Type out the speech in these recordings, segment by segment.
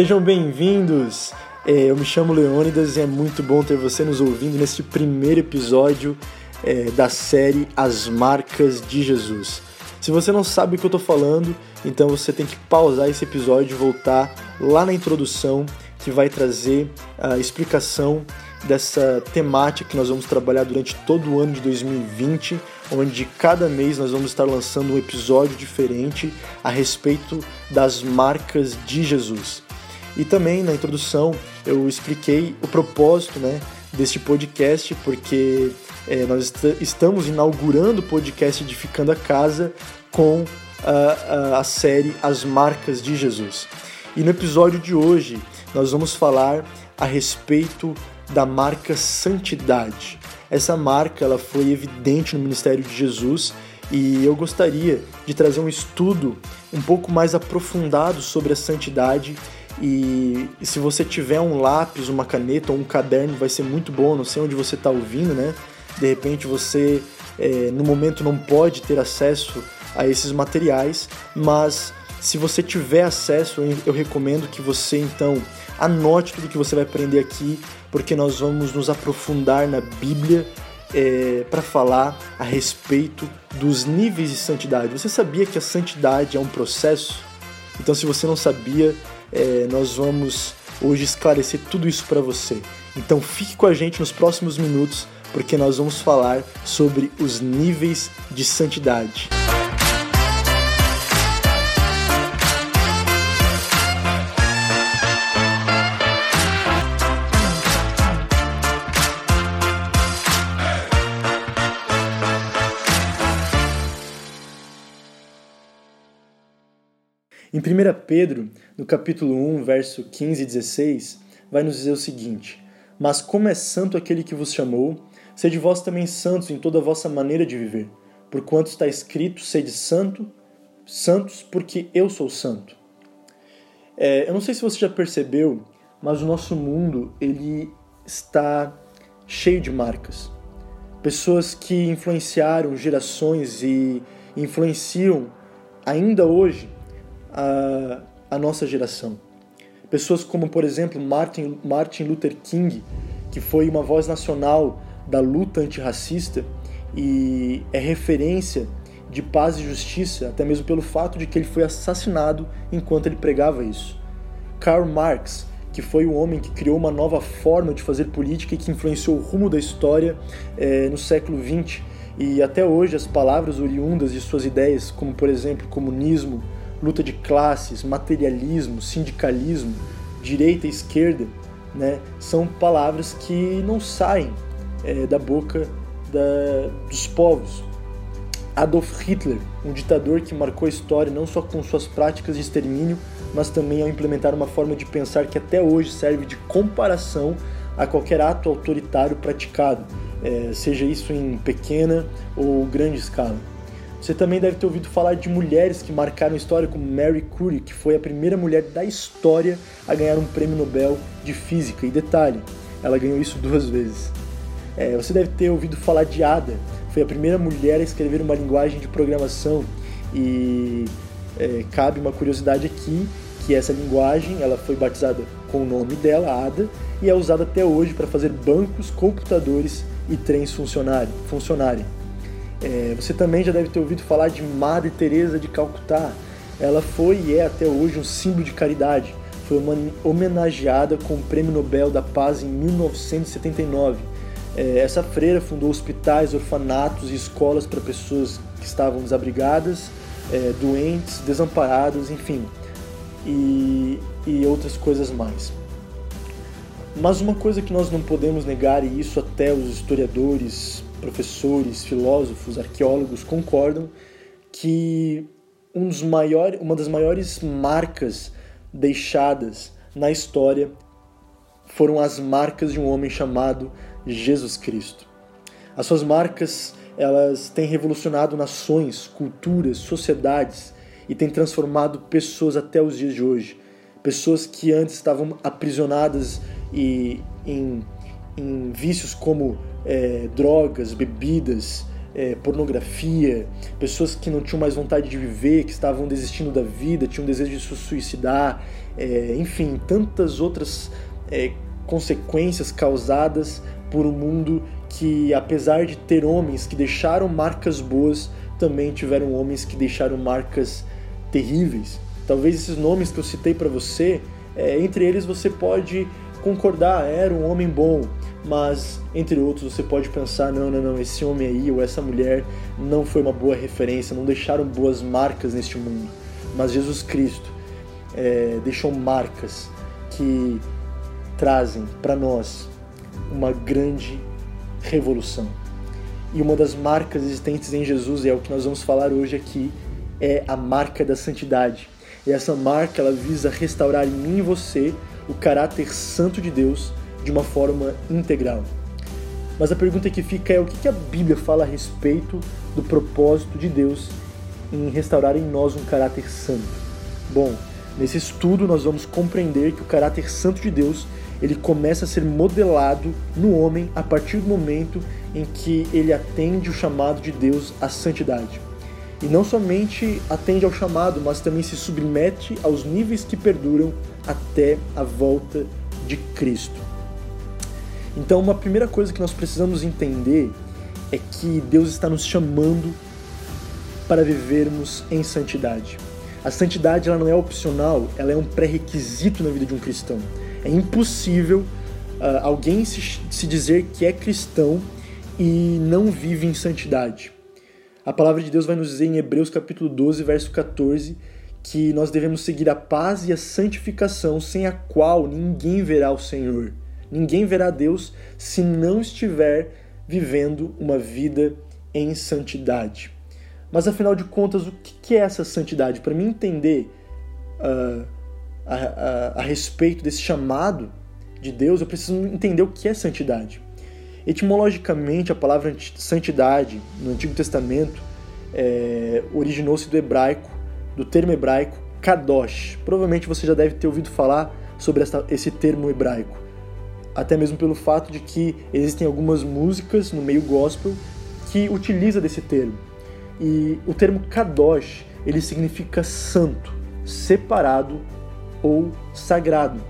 Sejam bem-vindos! É, eu me chamo Leônidas e é muito bom ter você nos ouvindo neste primeiro episódio é, da série As Marcas de Jesus. Se você não sabe o que eu estou falando, então você tem que pausar esse episódio e voltar lá na introdução que vai trazer a explicação dessa temática que nós vamos trabalhar durante todo o ano de 2020, onde cada mês nós vamos estar lançando um episódio diferente a respeito das marcas de Jesus. E também na introdução eu expliquei o propósito né, deste podcast, porque é, nós est estamos inaugurando o podcast Edificando a Casa com a, a, a série As Marcas de Jesus. E no episódio de hoje nós vamos falar a respeito da marca Santidade. Essa marca ela foi evidente no ministério de Jesus e eu gostaria de trazer um estudo um pouco mais aprofundado sobre a santidade e, e, se você tiver um lápis, uma caneta ou um caderno, vai ser muito bom. Não sei onde você está ouvindo, né? De repente você, é, no momento, não pode ter acesso a esses materiais, mas se você tiver acesso, eu recomendo que você então anote tudo que você vai aprender aqui, porque nós vamos nos aprofundar na Bíblia é, para falar a respeito dos níveis de santidade. Você sabia que a santidade é um processo? Então, se você não sabia, é, nós vamos hoje esclarecer tudo isso para você. Então fique com a gente nos próximos minutos, porque nós vamos falar sobre os níveis de santidade. Em 1 Pedro, no capítulo 1, verso 15 e 16, vai nos dizer o seguinte: Mas como é santo aquele que vos chamou, sede vós também santos em toda a vossa maneira de viver, porquanto está escrito: sede santo, santos, porque eu sou santo. É, eu não sei se você já percebeu, mas o nosso mundo ele está cheio de marcas. Pessoas que influenciaram gerações e influenciam ainda hoje a, a nossa geração. Pessoas como, por exemplo, Martin, Martin Luther King, que foi uma voz nacional da luta antirracista e é referência de paz e justiça, até mesmo pelo fato de que ele foi assassinado enquanto ele pregava isso. Karl Marx, que foi o homem que criou uma nova forma de fazer política e que influenciou o rumo da história é, no século XX. E até hoje as palavras oriundas de suas ideias, como por exemplo comunismo, luta de classes, materialismo, sindicalismo, direita e esquerda, né, são palavras que não saem é, da boca da, dos povos. Adolf Hitler, um ditador que marcou a história não só com suas práticas de extermínio, mas também ao implementar uma forma de pensar que até hoje serve de comparação a qualquer ato autoritário praticado, é, seja isso em pequena ou grande escala. Você também deve ter ouvido falar de mulheres que marcaram a história, como Mary Curie, que foi a primeira mulher da história a ganhar um prêmio Nobel de Física. E detalhe, ela ganhou isso duas vezes. É, você deve ter ouvido falar de Ada, foi a primeira mulher a escrever uma linguagem de programação. E é, cabe uma curiosidade aqui, que essa linguagem ela foi batizada com o nome dela, Ada, e é usada até hoje para fazer bancos, computadores e trens funcionarem. É, você também já deve ter ouvido falar de Madre Teresa de Calcutá. Ela foi e é até hoje um símbolo de caridade. Foi homenageada com o Prêmio Nobel da Paz em 1979. É, essa freira fundou hospitais, orfanatos e escolas para pessoas que estavam desabrigadas, é, doentes, desamparadas, enfim, e, e outras coisas mais. Mas uma coisa que nós não podemos negar, e isso até os historiadores professores, filósofos, arqueólogos concordam que um dos maiores, uma das maiores marcas deixadas na história foram as marcas de um homem chamado Jesus Cristo. As suas marcas elas têm revolucionado nações, culturas, sociedades e têm transformado pessoas até os dias de hoje. Pessoas que antes estavam aprisionadas e em, em vícios como é, drogas, bebidas, é, pornografia, pessoas que não tinham mais vontade de viver, que estavam desistindo da vida, tinham desejo de se suicidar, é, enfim, tantas outras é, consequências causadas por um mundo que, apesar de ter homens que deixaram marcas boas, também tiveram homens que deixaram marcas terríveis. Talvez esses nomes que eu citei para você, é, entre eles você pode concordar, era um homem bom, mas entre outros você pode pensar, não, não, não, esse homem aí ou essa mulher não foi uma boa referência, não deixaram boas marcas neste mundo. Mas Jesus Cristo é, deixou marcas que trazem para nós uma grande revolução. E uma das marcas existentes em Jesus, e é o que nós vamos falar hoje aqui, é a marca da santidade. E essa marca ela visa restaurar em mim e você o caráter santo de Deus de uma forma integral. Mas a pergunta que fica é o que a Bíblia fala a respeito do propósito de Deus em restaurar em nós um caráter santo. Bom, nesse estudo nós vamos compreender que o caráter santo de Deus ele começa a ser modelado no homem a partir do momento em que ele atende o chamado de Deus à santidade. E não somente atende ao chamado, mas também se submete aos níveis que perduram até a volta de Cristo. Então, uma primeira coisa que nós precisamos entender é que Deus está nos chamando para vivermos em santidade. A santidade ela não é opcional, ela é um pré-requisito na vida de um cristão. É impossível uh, alguém se, se dizer que é cristão e não vive em santidade. A palavra de Deus vai nos dizer em Hebreus capítulo 12, verso 14, que nós devemos seguir a paz e a santificação, sem a qual ninguém verá o Senhor. Ninguém verá Deus se não estiver vivendo uma vida em santidade. Mas afinal de contas, o que é essa santidade? Para mim entender uh, a, a, a, respeito desse chamado de Deus, eu preciso entender o que é santidade. Etimologicamente, a palavra santidade no Antigo Testamento é, originou-se do hebraico, do termo hebraico kadosh. Provavelmente você já deve ter ouvido falar sobre essa, esse termo hebraico até mesmo pelo fato de que existem algumas músicas no meio gospel que utiliza desse termo. E o termo kadosh, ele significa santo, separado ou sagrado.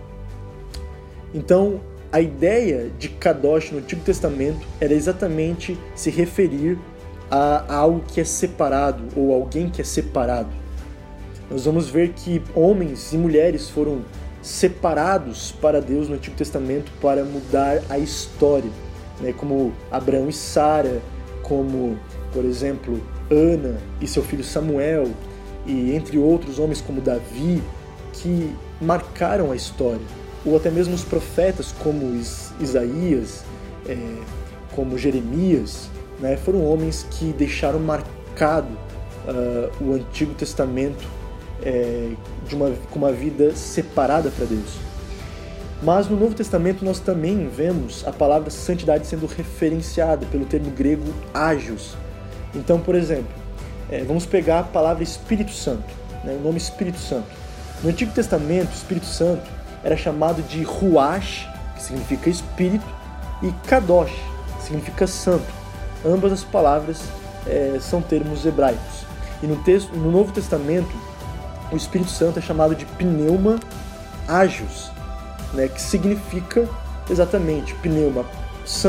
Então, a ideia de kadosh no Antigo Testamento era exatamente se referir a algo que é separado ou alguém que é separado. Nós vamos ver que homens e mulheres foram separados para Deus no Antigo Testamento para mudar a história, né? como Abraão e Sara, como, por exemplo, Ana e seu filho Samuel, e entre outros homens como Davi, que marcaram a história, ou até mesmo os profetas como Isaías, é, como Jeremias, né? foram homens que deixaram marcado uh, o Antigo Testamento é, de uma, com uma vida separada para Deus. Mas no Novo Testamento nós também vemos a palavra santidade sendo referenciada pelo termo grego ágios. Então, por exemplo, é, vamos pegar a palavra Espírito Santo, né, o nome Espírito Santo. No Antigo Testamento, o Espírito Santo era chamado de Ruach, que significa Espírito, e Kadosh, que significa Santo. Ambas as palavras é, são termos hebraicos. E no, texto, no Novo Testamento, o Espírito Santo é chamado de pneuma agios, né, que significa exatamente pneuma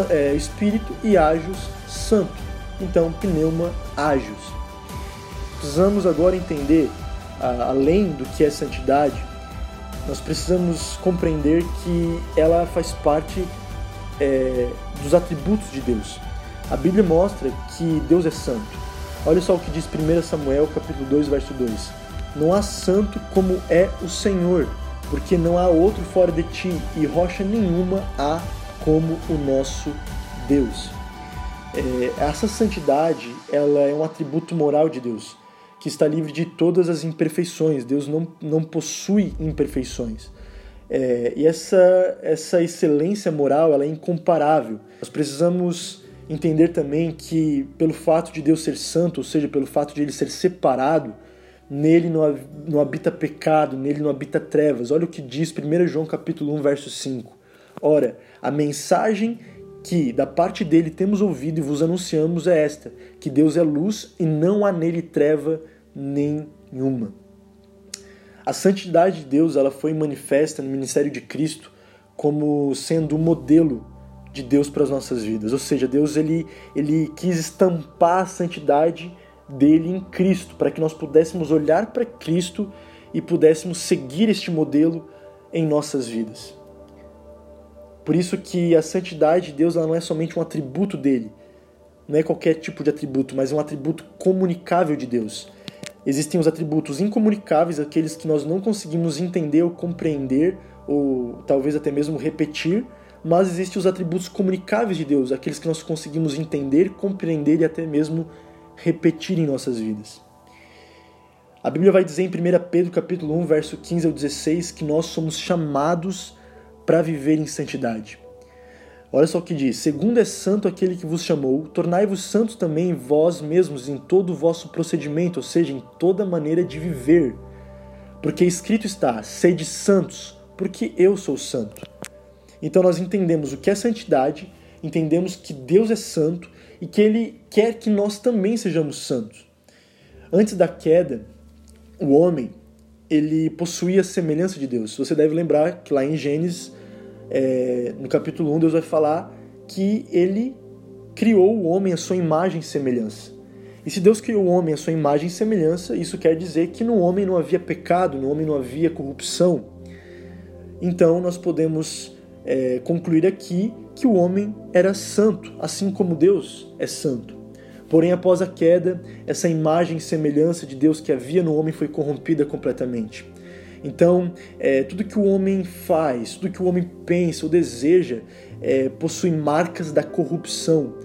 é, espírito e agios santo. Então, pneuma agios. Precisamos agora entender, além do que é santidade, nós precisamos compreender que ela faz parte é, dos atributos de Deus. A Bíblia mostra que Deus é santo. Olha só o que diz 1 Samuel capítulo 2, verso 2. Não há santo como é o Senhor, porque não há outro fora de ti, e rocha nenhuma há como o nosso Deus. É, essa santidade ela é um atributo moral de Deus, que está livre de todas as imperfeições. Deus não, não possui imperfeições. É, e essa, essa excelência moral ela é incomparável. Nós precisamos entender também que, pelo fato de Deus ser santo, ou seja, pelo fato de ele ser separado, nele não, habita pecado, nele não habita trevas. Olha o que diz 1 João capítulo 1, verso 5. Ora, a mensagem que da parte dele temos ouvido e vos anunciamos é esta: que Deus é luz e não há nele treva nenhuma. A santidade de Deus ela foi manifesta no ministério de Cristo como sendo o um modelo de Deus para as nossas vidas. Ou seja, Deus ele, ele quis estampar a santidade dele em Cristo, para que nós pudéssemos olhar para Cristo e pudéssemos seguir este modelo em nossas vidas. Por isso que a santidade de Deus não é somente um atributo dele, não é qualquer tipo de atributo, mas é um atributo comunicável de Deus. Existem os atributos incomunicáveis, aqueles que nós não conseguimos entender ou compreender, ou talvez até mesmo repetir, mas existem os atributos comunicáveis de Deus, aqueles que nós conseguimos entender, compreender e até mesmo repetir em nossas vidas. A Bíblia vai dizer em 1 Pedro capítulo 1, verso 15 ao 16, que nós somos chamados para viver em santidade. Olha só o que diz: Segundo é santo aquele que vos chamou, tornai-vos santos também vós mesmos em todo o vosso procedimento, ou seja, em toda maneira de viver. Porque escrito está: sede santos, porque eu sou santo. Então nós entendemos o que é santidade, entendemos que Deus é santo e que Ele quer que nós também sejamos santos. Antes da queda, o homem ele possuía a semelhança de Deus. Você deve lembrar que lá em Gênesis é, no capítulo 1, Deus vai falar que ele criou o homem à sua imagem e semelhança. E se Deus criou o homem à sua imagem e semelhança, isso quer dizer que no homem não havia pecado, no homem não havia corrupção. Então nós podemos é, concluir aqui que o homem era santo, assim como Deus é santo. Porém, após a queda, essa imagem e semelhança de Deus que havia no homem foi corrompida completamente. Então, é, tudo que o homem faz, tudo que o homem pensa ou deseja, é, possui marcas da corrupção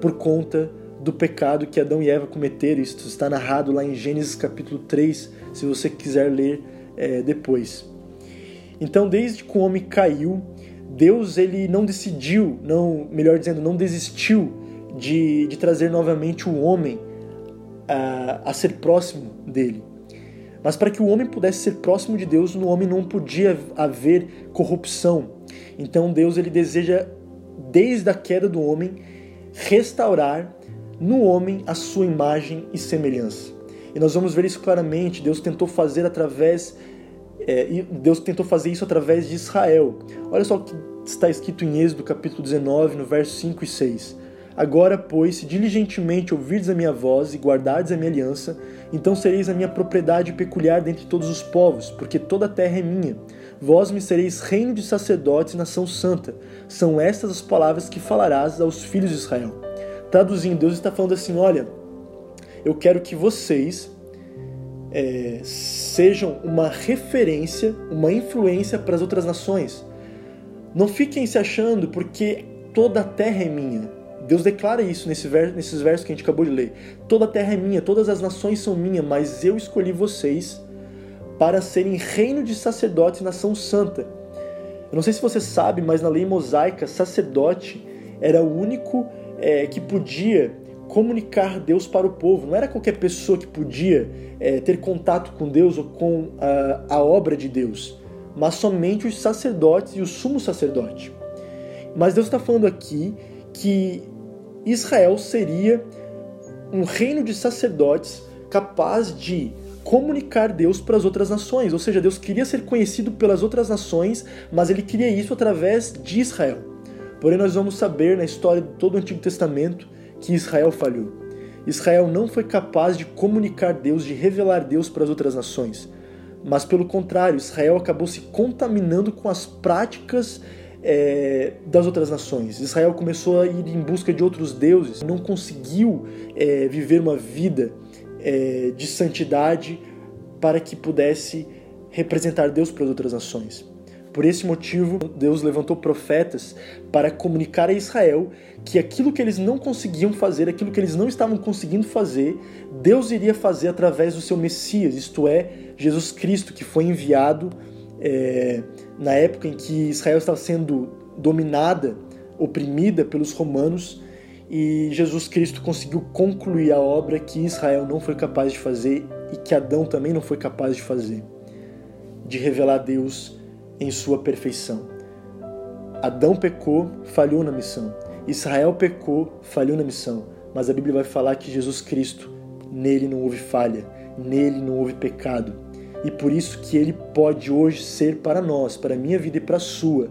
por conta do pecado que Adão e Eva cometeram. Isso está narrado lá em Gênesis capítulo 3, se você quiser ler é, depois. Então, desde que o homem caiu, Deus ele não decidiu, não, melhor dizendo, não desistiu de, de trazer novamente o homem a, a ser próximo dele. Mas para que o homem pudesse ser próximo de Deus, no homem não podia haver corrupção. Então Deus ele deseja desde a queda do homem restaurar no homem a sua imagem e semelhança. E nós vamos ver isso claramente. Deus tentou fazer através é, Deus tentou fazer isso através de Israel. Olha só o que está escrito em Êxodo capítulo 19, no verso 5 e 6. Agora, pois, se diligentemente ouvirdes a minha voz e guardardes a minha aliança, então sereis a minha propriedade peculiar dentre todos os povos, porque toda a terra é minha. Vós me sereis reino de sacerdotes e nação santa. São estas as palavras que falarás aos filhos de Israel. Traduzindo, Deus está falando assim: olha, eu quero que vocês é, sejam uma referência, uma influência para as outras nações. Não fiquem se achando porque toda a terra é minha. Deus declara isso nesse ver, nesses versos que a gente acabou de ler. Toda a terra é minha, todas as nações são minhas, mas eu escolhi vocês para serem reino de sacerdotes e nação santa. Eu não sei se você sabe, mas na lei mosaica, sacerdote era o único é, que podia comunicar Deus para o povo. Não era qualquer pessoa que podia é, ter contato com Deus ou com a, a obra de Deus, mas somente os sacerdotes e o sumo sacerdote. Mas Deus está falando aqui que Israel seria um reino de sacerdotes capaz de comunicar Deus para as outras nações. Ou seja, Deus queria ser conhecido pelas outras nações, mas ele queria isso através de Israel. Porém, nós vamos saber na história de todo o Antigo Testamento que Israel falhou. Israel não foi capaz de comunicar Deus, de revelar Deus para as outras nações. Mas, pelo contrário, Israel acabou se contaminando com as práticas é, das outras nações. Israel começou a ir em busca de outros deuses, não conseguiu é, viver uma vida é, de santidade para que pudesse representar Deus para as outras nações. Por esse motivo, Deus levantou profetas para comunicar a Israel que aquilo que eles não conseguiam fazer, aquilo que eles não estavam conseguindo fazer, Deus iria fazer através do seu Messias, isto é, Jesus Cristo, que foi enviado é, na época em que Israel estava sendo dominada, oprimida pelos romanos, e Jesus Cristo conseguiu concluir a obra que Israel não foi capaz de fazer e que Adão também não foi capaz de fazer, de revelar Deus em sua perfeição. Adão pecou, falhou na missão. Israel pecou, falhou na missão, mas a Bíblia vai falar que Jesus Cristo, nele não houve falha, nele não houve pecado. E por isso que ele pode hoje ser para nós, para a minha vida e para a sua,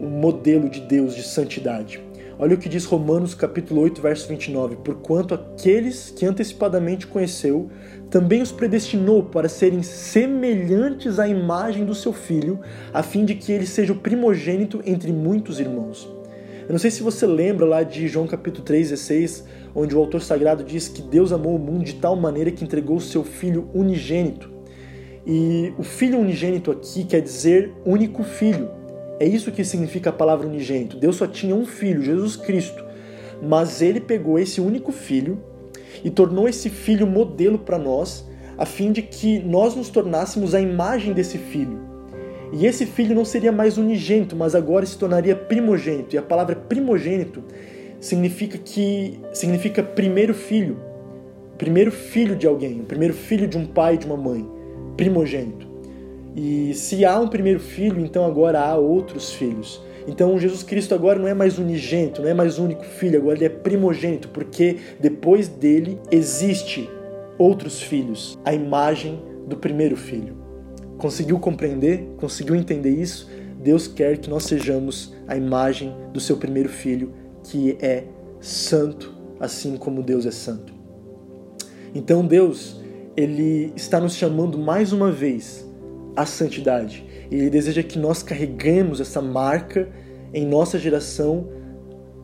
um modelo de Deus de santidade. Olha o que diz Romanos capítulo 8, verso 29. Porquanto aqueles que antecipadamente conheceu, também os predestinou para serem semelhantes à imagem do seu filho, a fim de que ele seja o primogênito entre muitos irmãos. Eu não sei se você lembra lá de João capítulo 3, 16, onde o autor sagrado diz que Deus amou o mundo de tal maneira que entregou o seu filho unigênito. E o filho unigênito aqui quer dizer único filho. É isso que significa a palavra unigênito. Deus só tinha um filho, Jesus Cristo. Mas ele pegou esse único filho e tornou esse filho modelo para nós, a fim de que nós nos tornássemos a imagem desse filho. E esse filho não seria mais unigênito, mas agora se tornaria primogênito. E a palavra primogênito significa que significa primeiro filho, primeiro filho de alguém, primeiro filho de um pai e de uma mãe, primogênito. E se há um primeiro filho, então agora há outros filhos. Então Jesus Cristo agora não é mais unigênito, não é mais único filho, agora ele é primogênito, porque depois dele existe outros filhos, a imagem do primeiro filho. Conseguiu compreender? Conseguiu entender isso? Deus quer que nós sejamos a imagem do seu primeiro filho, que é santo, assim como Deus é santo. Então Deus, ele está nos chamando mais uma vez à santidade. Ele deseja que nós carreguemos essa marca em nossa geração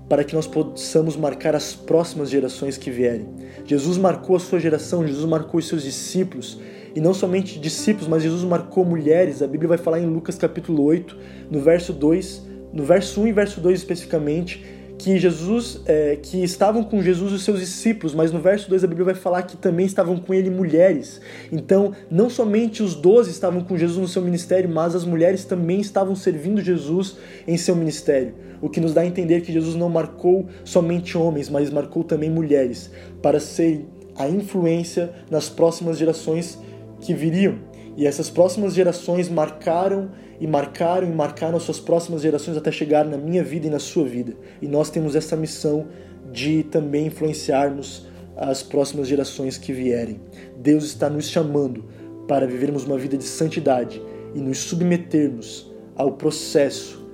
para que nós possamos marcar as próximas gerações que vierem. Jesus marcou a sua geração, Jesus marcou os seus discípulos, e não somente discípulos, mas Jesus marcou mulheres. A Bíblia vai falar em Lucas capítulo 8, no verso 2, no verso 1 e verso 2 especificamente, que Jesus, é, que estavam com Jesus os seus discípulos, mas no verso 2 a Bíblia vai falar que também estavam com ele mulheres. Então, não somente os doze estavam com Jesus no seu ministério, mas as mulheres também estavam servindo Jesus em seu ministério. O que nos dá a entender que Jesus não marcou somente homens, mas marcou também mulheres, para serem a influência nas próximas gerações que viriam. E essas próximas gerações marcaram e marcaram e marcaram as suas próximas gerações até chegar na minha vida e na sua vida. E nós temos essa missão de também influenciarmos as próximas gerações que vierem. Deus está nos chamando para vivermos uma vida de santidade e nos submetermos ao processo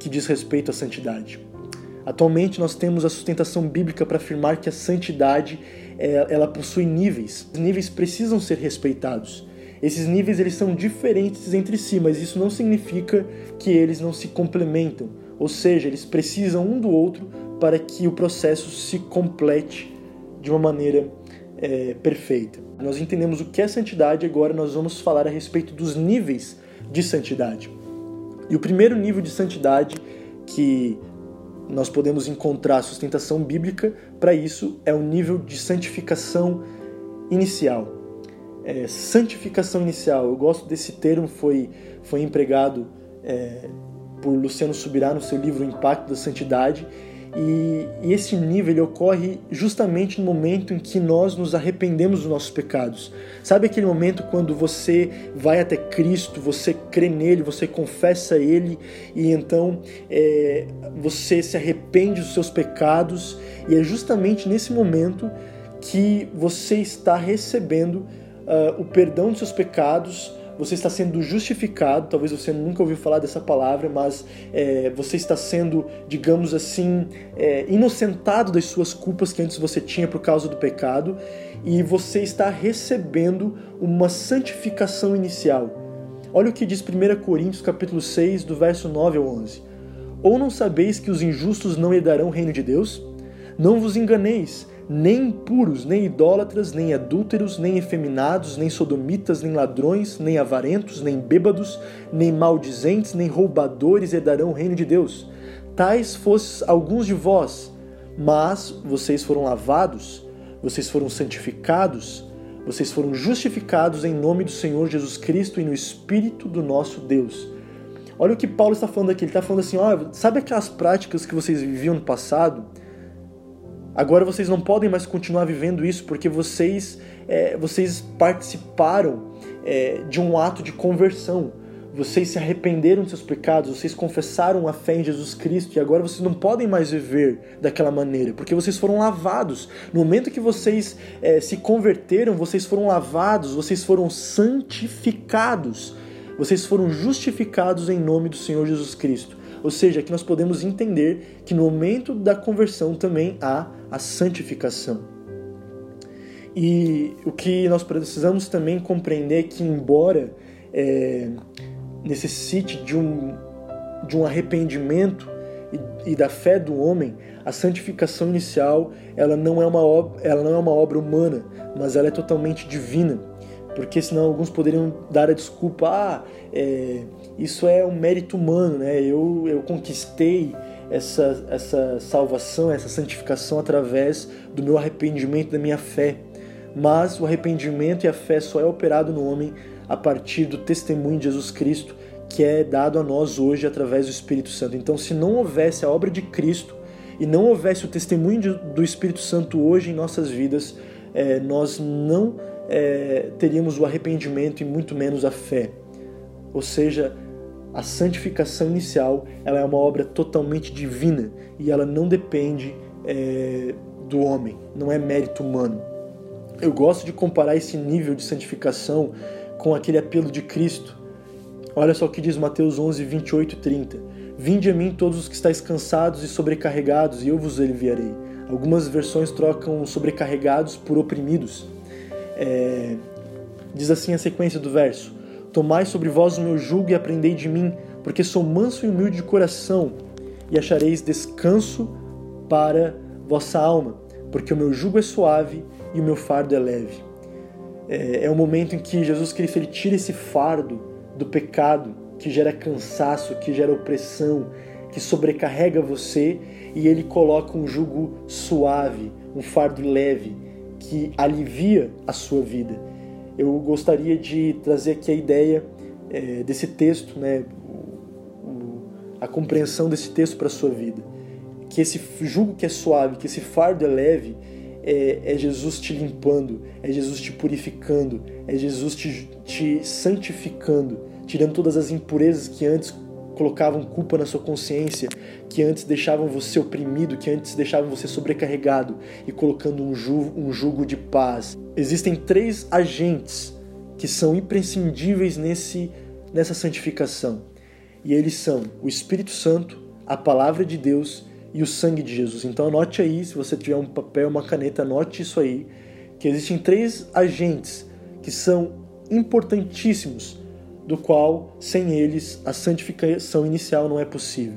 que diz respeito à santidade. Atualmente nós temos a sustentação bíblica para afirmar que a santidade eh, ela possui níveis. Os níveis precisam ser respeitados. Esses níveis eles são diferentes entre si, mas isso não significa que eles não se complementam. Ou seja, eles precisam um do outro para que o processo se complete de uma maneira é, perfeita. Nós entendemos o que é santidade, agora nós vamos falar a respeito dos níveis de santidade. E o primeiro nível de santidade que nós podemos encontrar sustentação bíblica para isso é o nível de santificação inicial é, santificação inicial. Eu gosto desse termo, foi, foi empregado é, por Luciano Subirá no seu livro O Impacto da Santidade. E, e, esse nível ele ocorre justamente no momento em que nós nos arrependemos dos nossos pecados. Sabe aquele momento quando você vai até Cristo, você crê nele, você confessa Ele e então é, você se arrepende dos seus pecados e é justamente nesse momento que você está recebendo uh, o perdão dos seus pecados, você está sendo justificado. Talvez você nunca ouviu falar dessa palavra, mas é, você está sendo, digamos assim, é, inocentado das suas culpas que antes você tinha por causa do pecado, e você está recebendo uma santificação inicial. Olha o que diz 1 Coríntios capítulo 6, do verso 9 ao 11. Ou não sabeis que os injustos não herdarão o reino de Deus? Não vos enganeis nem impuros, nem idólatras, nem adúlteros, nem efeminados, nem sodomitas, nem ladrões, nem avarentos, nem bêbados, nem maldizentes, nem roubadores herdarão o reino de Deus. Tais fossem alguns de vós, mas vocês foram lavados, vocês foram santificados, vocês foram justificados em nome do Senhor Jesus Cristo e no Espírito do nosso Deus. Olha o que Paulo está falando aqui. Ele está falando assim: ó, sabe aquelas práticas que vocês viviam no passado? Agora vocês não podem mais continuar vivendo isso porque vocês, é, vocês participaram é, de um ato de conversão. vocês se arrependeram dos seus pecados, vocês confessaram a fé em Jesus Cristo e agora vocês não podem mais viver daquela maneira, porque vocês foram lavados. No momento que vocês é, se converteram, vocês foram lavados, vocês foram santificados, vocês foram justificados em nome do Senhor Jesus Cristo. Ou seja, aqui nós podemos entender que no momento da conversão também há a santificação. E o que nós precisamos também compreender é que, embora é, necessite de um, de um arrependimento e, e, da fé do homem, a santificação inicial ela não, é uma ela não é uma obra humana, mas ela é totalmente divina. Porque senão alguns poderiam dar a desculpa, ah, é, isso é um mérito humano, né? eu, eu conquistei essa, essa salvação, essa santificação através do meu arrependimento, da minha fé. Mas o arrependimento e a fé só é operado no homem a partir do testemunho de Jesus Cristo que é dado a nós hoje através do Espírito Santo. Então, se não houvesse a obra de Cristo e não houvesse o testemunho do Espírito Santo hoje em nossas vidas, é, nós não é, teríamos o arrependimento e muito menos a fé. Ou seja, a santificação inicial ela é uma obra totalmente divina e ela não depende é, do homem, não é mérito humano. Eu gosto de comparar esse nível de santificação com aquele apelo de Cristo. Olha só o que diz Mateus 11, 28 e 30. Vinde a mim todos os que estáis cansados e sobrecarregados, e eu vos aliviarei. Algumas versões trocam sobrecarregados por oprimidos. É... Diz assim a sequência do verso: Tomai sobre vós o meu jugo e aprendei de mim, porque sou manso e humilde de coração, e achareis descanso para vossa alma, porque o meu jugo é suave e o meu fardo é leve é, é o momento em que Jesus Cristo ele tira esse fardo do pecado que gera cansaço, que gera opressão, que sobrecarrega você e ele coloca um jugo suave, um fardo leve que alivia a sua vida. Eu gostaria de trazer aqui a ideia é, desse texto, né, o, a compreensão desse texto para a sua vida. Que esse jugo que é suave, que esse fardo é leve, é, é, Jesus te limpando, é Jesus te purificando, é Jesus te, te santificando, tirando todas as impurezas que antes colocavam culpa na sua consciência, que antes deixavam você oprimido, que antes deixavam você sobrecarregado e colocando um jugo, um jugo de paz. Existem três agentes que são imprescindíveis nesse, nessa santificação. E eles são o Espírito Santo, a palavra de Deus e o sangue de Jesus. Então anote aí, se você tiver um papel, uma caneta, anote isso aí, que existem três agentes que são importantíssimos, do qual sem eles a santificação inicial não é possível.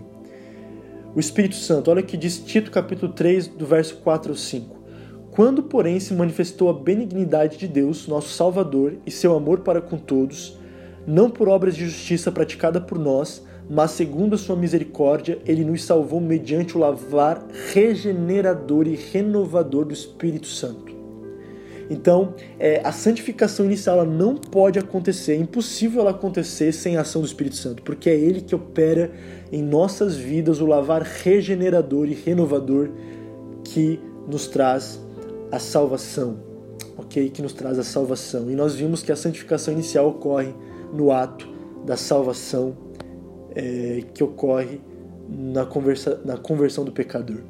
O Espírito Santo, olha o que diz Tito capítulo 3, do verso 4 ao 5. Quando, porém, se manifestou a benignidade de Deus, nosso Salvador, e seu amor para com todos, não por obras de justiça praticada por nós, mas segundo a sua misericórdia, ele nos salvou mediante o lavar regenerador e renovador do Espírito Santo. Então, é, a santificação inicial não pode acontecer, é impossível ela acontecer sem a ação do Espírito Santo, porque é ele que opera em nossas vidas o lavar regenerador e renovador que nos traz a salvação, ok? Que nos traz a salvação. E nós vimos que a santificação inicial ocorre no ato da salvação é, que ocorre na, conversa, na conversão do pecador.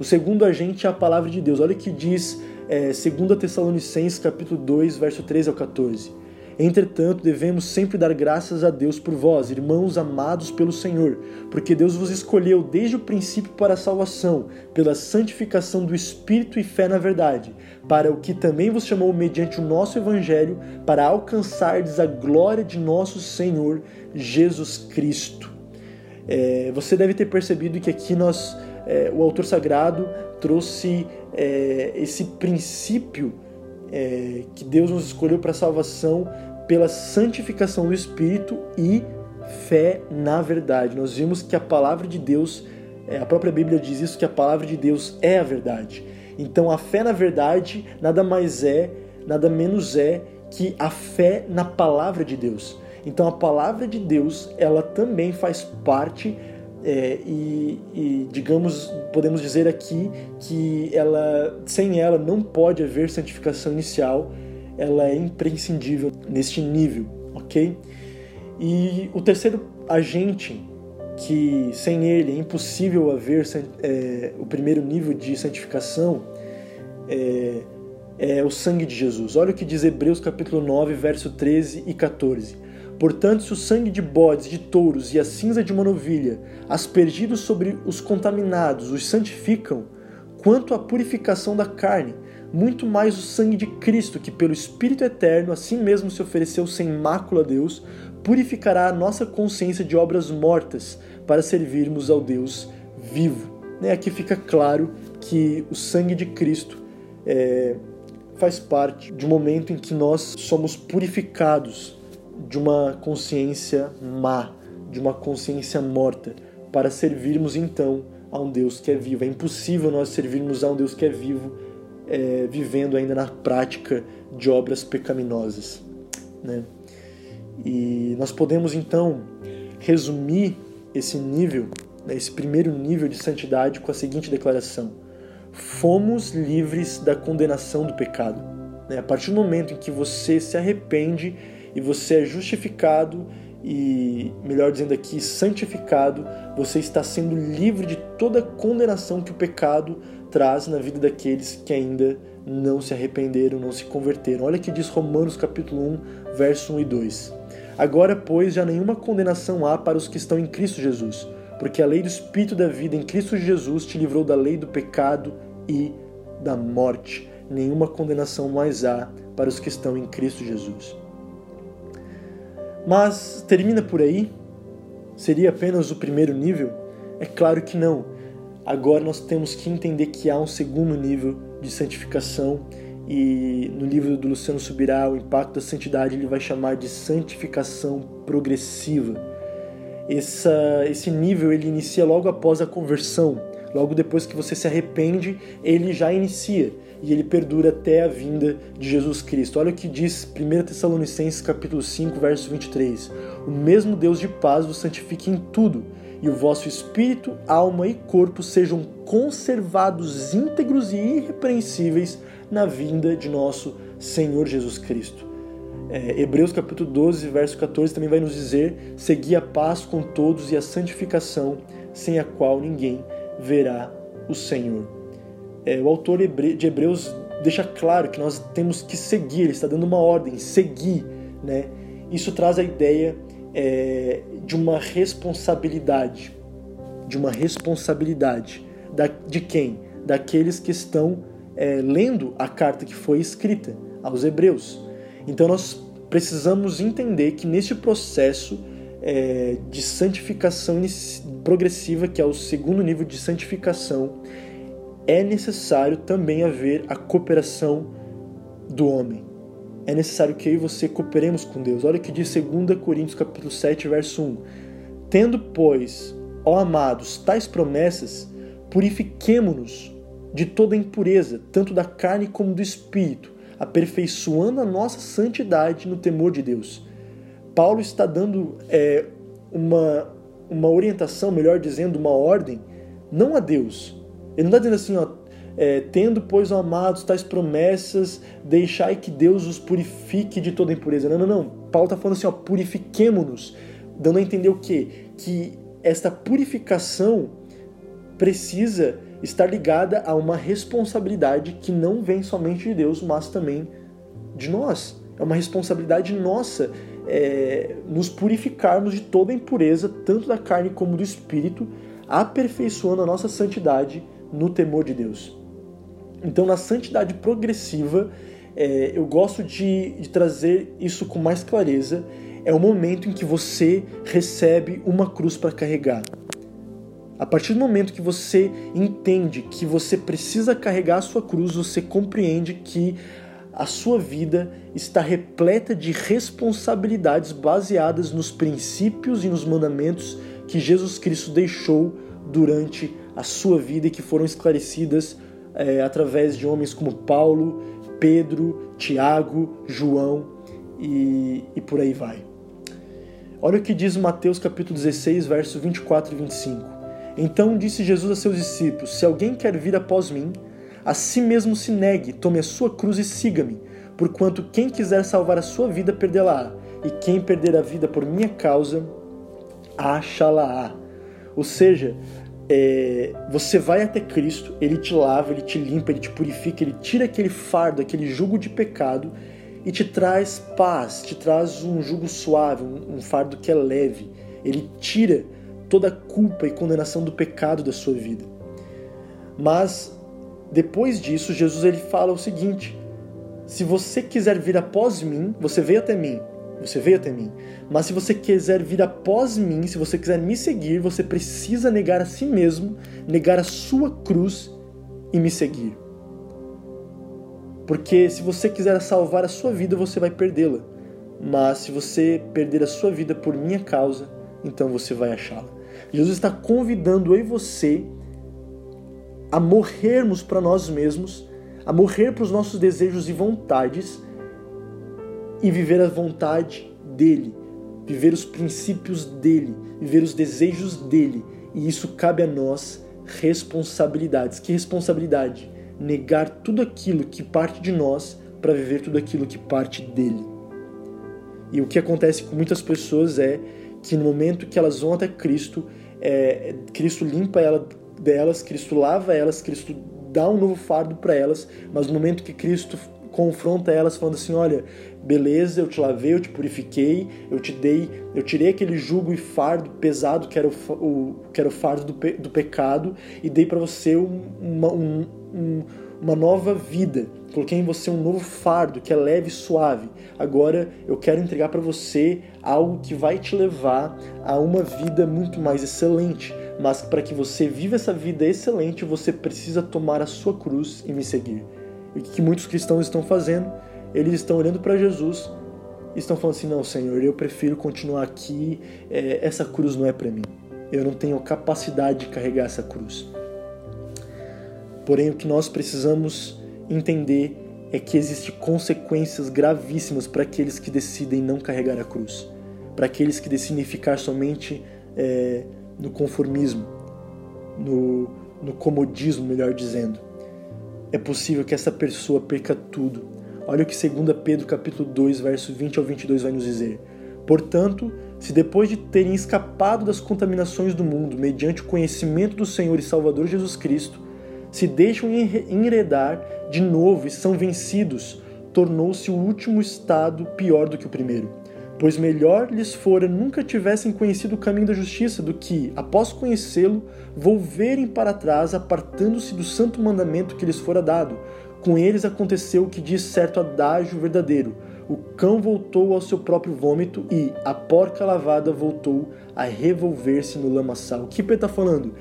O segundo agente é a palavra de Deus. Olha o que diz é, 2 Tessalonicenses capítulo 2, verso 13 ao 14. Entretanto, devemos sempre dar graças a Deus por vós, irmãos amados pelo Senhor, porque Deus vos escolheu desde o princípio para a salvação, pela santificação do Espírito e fé na verdade, para o que também vos chamou mediante o nosso Evangelho, para alcançardes a glória de nosso Senhor Jesus Cristo. É, você deve ter percebido que aqui nós, é, o autor sagrado trouxe é, esse princípio é, que Deus nos escolheu para salvação pela santificação do Espírito e fé na verdade. Nós vimos que a palavra de Deus, é, a própria Bíblia diz isso, que a palavra de Deus é a verdade. Então a fé na verdade nada mais é, nada menos é que a fé na palavra de Deus. Então a palavra de Deus, ela também faz parte é, e, e, digamos, podemos dizer aqui que ela, sem ela não pode haver santificação inicial, ela é imprescindível neste nível, ok? E o terceiro agente, que sem ele é impossível haver é, o primeiro nível de santificação, é, é o sangue de Jesus. Olha o que diz Hebreus capítulo 9, verso 13 e 14. Portanto, se o sangue de bodes, de touros e a cinza de uma novilha, aspergidos sobre os contaminados, os santificam, quanto à purificação da carne, muito mais o sangue de Cristo, que pelo Espírito Eterno assim mesmo se ofereceu sem mácula a Deus, purificará a nossa consciência de obras mortas para servirmos ao Deus vivo. Né, aqui fica claro que o sangue de Cristo é, faz parte de um momento em que nós somos purificados de uma consciência má, de uma consciência morta, para servirmos então a um Deus que é vivo. É impossível nós servirmos a um Deus que é vivo é, vivendo ainda na prática de obras pecaminosas. Né? E nós podemos então resumir esse nível, né, esse primeiro nível de santidade com a seguinte declaração: Fomos livres da condenação do pecado. Né? A partir do momento em que você se arrepende e você é justificado e, melhor dizendo aqui, santificado, você está sendo livre de toda condenação que o pecado traz na vida daqueles que ainda não se arrependeram, não se converteram. Olha que diz Romanos capítulo 1, verso 1 e 2. Agora, pois, já nenhuma condenação há para os que estão em Cristo Jesus, porque a lei do Espírito da vida em Cristo Jesus te livrou da lei do pecado e da morte. Nenhuma condenação mais há para os que estão em Cristo Jesus. Mas termina por aí? Seria apenas o primeiro nível? É claro que não. Agora nós temos que entender que há um segundo nível de santificação e no livro do Luciano Subirá, o impacto da santidade, ele vai chamar de santificação progressiva. Essa, esse nível ele inicia logo após a conversão, logo depois que você se arrepende, ele já inicia e ele perdura até a vinda de Jesus Cristo. Olha o que diz 1 Tessalonicenses capítulo 5, verso 23. O mesmo Deus de paz vos santifique em tudo, e o vosso espírito, alma e corpo sejam conservados íntegros e irrepreensíveis na vinda de nosso Senhor Jesus Cristo. É, Hebreus capítulo 12, verso 14 também vai nos dizer: segui a paz com todos e a santificação, sem a qual ninguém verá o Senhor é, o autor de Hebreus deixa claro que nós temos que seguir, ele está dando uma ordem, seguir. Né? Isso traz a ideia é, de uma responsabilidade. De uma responsabilidade. Da, de quem? Daqueles que estão é, lendo a carta que foi escrita aos Hebreus. Então nós precisamos entender que neste processo é, de santificação progressiva, que é o segundo nível de santificação, é necessário também haver a cooperação do homem. É necessário que eu e você cooperemos com Deus. Olha o que diz 2 Coríntios capítulo 7, verso 1. Tendo, pois, ó amados, tais promessas, purifiquemo-nos de toda impureza, tanto da carne como do espírito, aperfeiçoando a nossa santidade no temor de Deus. Paulo está dando é, uma, uma orientação, melhor dizendo, uma ordem, não a Deus, ele não está dizendo assim, ó, é, tendo, pois, amados, tais promessas, deixai que Deus os purifique de toda impureza. Não, não, não. Paulo está falando assim, ó, purifiquemo-nos, dando a entender o quê? Que esta purificação precisa estar ligada a uma responsabilidade que não vem somente de Deus, mas também de nós. É uma responsabilidade nossa é, nos purificarmos de toda impureza, tanto da carne como do espírito, aperfeiçoando a nossa santidade no temor de Deus. Então, na santidade progressiva, é, eu gosto de, de trazer isso com mais clareza. É o momento em que você recebe uma cruz para carregar. A partir do momento que você entende que você precisa carregar a sua cruz, você compreende que a sua vida está repleta de responsabilidades baseadas nos princípios e nos mandamentos que Jesus Cristo deixou durante a sua vida e que foram esclarecidas é, através de homens como Paulo, Pedro, Tiago, João e, e por aí vai. Olha o que diz Mateus capítulo 16, versos 24 e 25. Então disse Jesus a seus discípulos: Se alguém quer vir após mim, a si mesmo se negue, tome a sua cruz e siga-me. Porquanto quem quiser salvar a sua vida, perdê-la-á. e quem perder a vida por minha causa, achá-la-á. Ou seja, é, você vai até Cristo, Ele te lava, Ele te limpa, Ele te purifica, Ele tira aquele fardo, aquele jugo de pecado e te traz paz, te traz um jugo suave, um, um fardo que é leve. Ele tira toda a culpa e condenação do pecado da sua vida. Mas depois disso, Jesus ele fala o seguinte: se você quiser vir após mim, você veio até mim, você veio até mim. Mas se você quiser vir após mim, se você quiser me seguir, você precisa negar a si mesmo, negar a sua cruz e me seguir. Porque se você quiser salvar a sua vida, você vai perdê-la. Mas se você perder a sua vida por minha causa, então você vai achá-la. Jesus está convidando eu e você a morrermos para nós mesmos, a morrer para os nossos desejos e vontades e viver a vontade dele, viver os princípios dele, viver os desejos dele. E isso cabe a nós responsabilidades. Que responsabilidade? Negar tudo aquilo que parte de nós para viver tudo aquilo que parte dele. E o que acontece com muitas pessoas é que no momento que elas vão até Cristo, é, Cristo limpa ela delas, Cristo lava elas, Cristo dá um novo fardo para elas, mas no momento que Cristo confronta elas falando assim, olha, beleza, eu te lavei, eu te purifiquei, eu te dei, eu tirei aquele jugo e fardo pesado que era o, o que era o fardo do, pe, do pecado e dei para você uma, um, um, uma nova vida. Coloquei em você um novo fardo que é leve e suave. Agora eu quero entregar para você algo que vai te levar a uma vida muito mais excelente mas para que você viva essa vida excelente, você precisa tomar a sua cruz e me seguir. E o que muitos cristãos estão fazendo? Eles estão olhando para Jesus e estão falando assim: não, Senhor, eu prefiro continuar aqui, é, essa cruz não é para mim. Eu não tenho capacidade de carregar essa cruz. Porém, o que nós precisamos entender é que existem consequências gravíssimas para aqueles que decidem não carregar a cruz, para aqueles que decidem ficar somente é, no conformismo, no, no comodismo, melhor dizendo. É possível que essa pessoa perca tudo. Olha o que 2 Pedro capítulo 2, verso 20 ao 22 vai nos dizer. Portanto, se depois de terem escapado das contaminações do mundo mediante o conhecimento do Senhor e Salvador Jesus Cristo, se deixam enredar de novo e são vencidos, tornou-se o último estado pior do que o primeiro pois melhor lhes fora nunca tivessem conhecido o caminho da justiça do que, após conhecê-lo, volverem para trás, apartando-se do santo mandamento que lhes fora dado. Com eles aconteceu o que diz certo adágio verdadeiro: o cão voltou ao seu próprio vômito e a porca lavada voltou a revolver-se no lamaçal. O que Pedro está falando?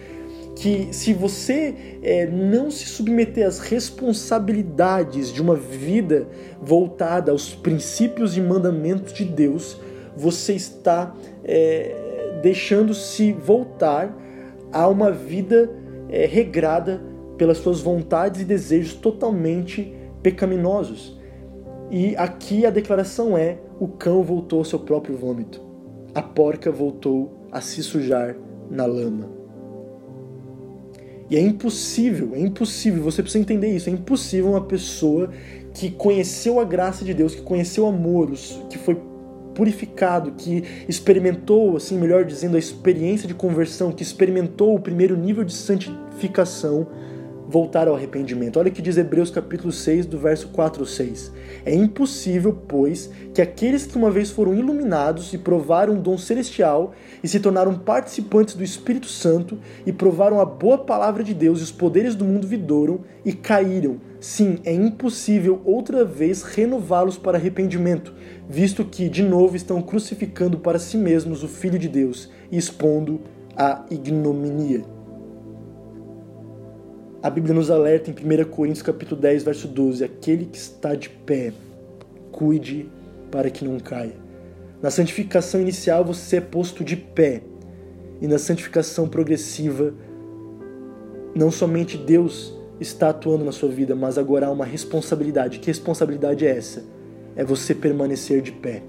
Que se você é, não se submeter às responsabilidades de uma vida voltada aos princípios e mandamentos de Deus, você está é, deixando-se voltar a uma vida é, regrada pelas suas vontades e desejos totalmente pecaminosos. E aqui a declaração é: o cão voltou ao seu próprio vômito, a porca voltou a se sujar na lama. E é impossível, é impossível, você precisa entender isso, é impossível uma pessoa que conheceu a graça de Deus, que conheceu amor, que foi purificado, que experimentou, assim, melhor dizendo, a experiência de conversão, que experimentou o primeiro nível de santificação, voltar ao arrependimento. Olha o que diz Hebreus capítulo 6, do verso 4 ao 6. É impossível, pois, que aqueles que uma vez foram iluminados e provaram um dom celestial e se tornaram participantes do Espírito Santo e provaram a boa palavra de Deus e os poderes do mundo vidoram e caíram. Sim, é impossível outra vez renová-los para arrependimento, visto que, de novo, estão crucificando para si mesmos o Filho de Deus e expondo a ignominia. A Bíblia nos alerta em 1 Coríntios capítulo 10, verso 12, aquele que está de pé, cuide para que não caia. Na santificação inicial você é posto de pé, e na santificação progressiva, não somente Deus está atuando na sua vida, mas agora há uma responsabilidade. Que responsabilidade é essa? É você permanecer de pé.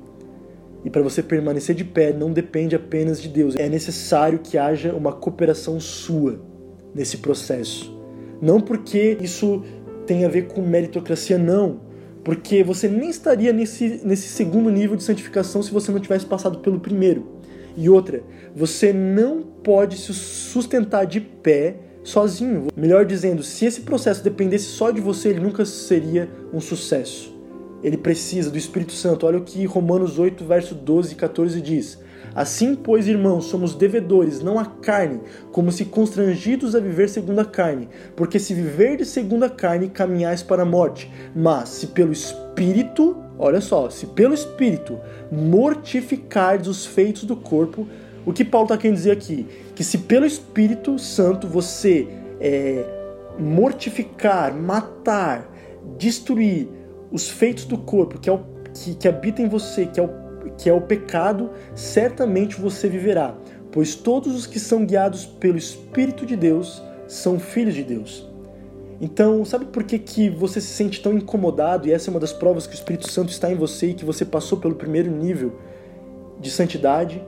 E para você permanecer de pé não depende apenas de Deus, é necessário que haja uma cooperação sua nesse processo. Não porque isso tem a ver com meritocracia, não porque você nem estaria nesse, nesse segundo nível de santificação se você não tivesse passado pelo primeiro. E outra, você não pode se sustentar de pé sozinho. Melhor dizendo, se esse processo dependesse só de você, ele nunca seria um sucesso. Ele precisa do Espírito Santo. Olha o que Romanos 8, verso 12 e 14 diz. Assim, pois, irmãos, somos devedores, não à carne, como se constrangidos a viver segundo a carne. Porque se viver de segundo a carne, caminhais para a morte. Mas, se pelo Espírito, olha só, se pelo Espírito mortificardes os feitos do corpo, o que Paulo está querendo dizer aqui? Que se pelo Espírito Santo você é, mortificar, matar, destruir os feitos do corpo que, é o, que, que habita em você, que é o que é o pecado, certamente você viverá, pois todos os que são guiados pelo Espírito de Deus são filhos de Deus. Então, sabe por que, que você se sente tão incomodado? E essa é uma das provas que o Espírito Santo está em você e que você passou pelo primeiro nível de santidade.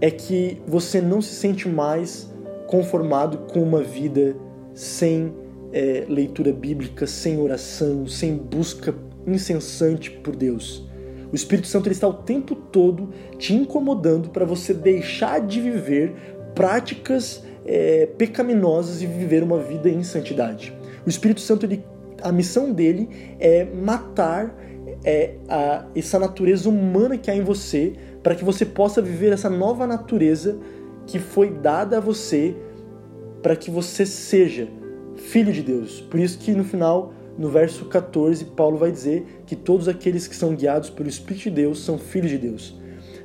É que você não se sente mais conformado com uma vida sem é, leitura bíblica, sem oração, sem busca incessante por Deus. O Espírito Santo está o tempo todo te incomodando para você deixar de viver práticas é, pecaminosas e viver uma vida em santidade. O Espírito Santo, ele, a missão dele é matar é, a, essa natureza humana que há em você para que você possa viver essa nova natureza que foi dada a você para que você seja filho de Deus. Por isso que no final no verso 14, Paulo vai dizer que todos aqueles que são guiados pelo Espírito de Deus são filhos de Deus.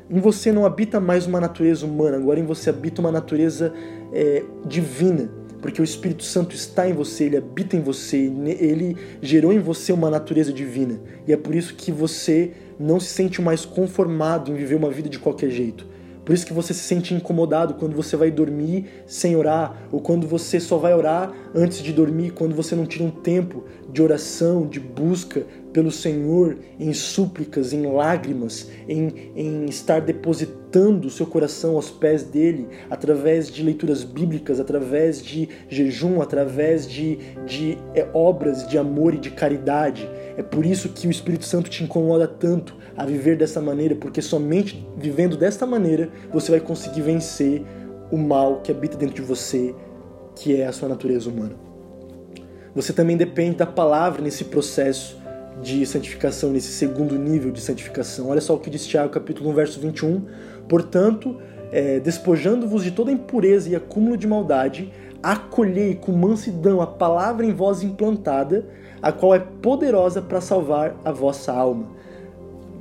Em você não habita mais uma natureza humana, agora em você habita uma natureza é, divina, porque o Espírito Santo está em você, ele habita em você, ele gerou em você uma natureza divina. E é por isso que você não se sente mais conformado em viver uma vida de qualquer jeito. Por isso que você se sente incomodado quando você vai dormir sem orar, ou quando você só vai orar antes de dormir, quando você não tira um tempo de oração, de busca pelo Senhor em súplicas, em lágrimas, em, em estar depositando o seu coração aos pés dele, através de leituras bíblicas, através de jejum, através de, de é, obras de amor e de caridade. É por isso que o Espírito Santo te incomoda tanto a viver dessa maneira, porque somente vivendo desta maneira você vai conseguir vencer o mal que habita dentro de você, que é a sua natureza humana. Você também depende da palavra nesse processo de santificação, nesse segundo nível de santificação. Olha só o que diz Tiago, capítulo 1, verso 21. Portanto, é, despojando-vos de toda impureza e acúmulo de maldade, acolhei com mansidão a palavra em vós implantada, a qual é poderosa para salvar a vossa alma.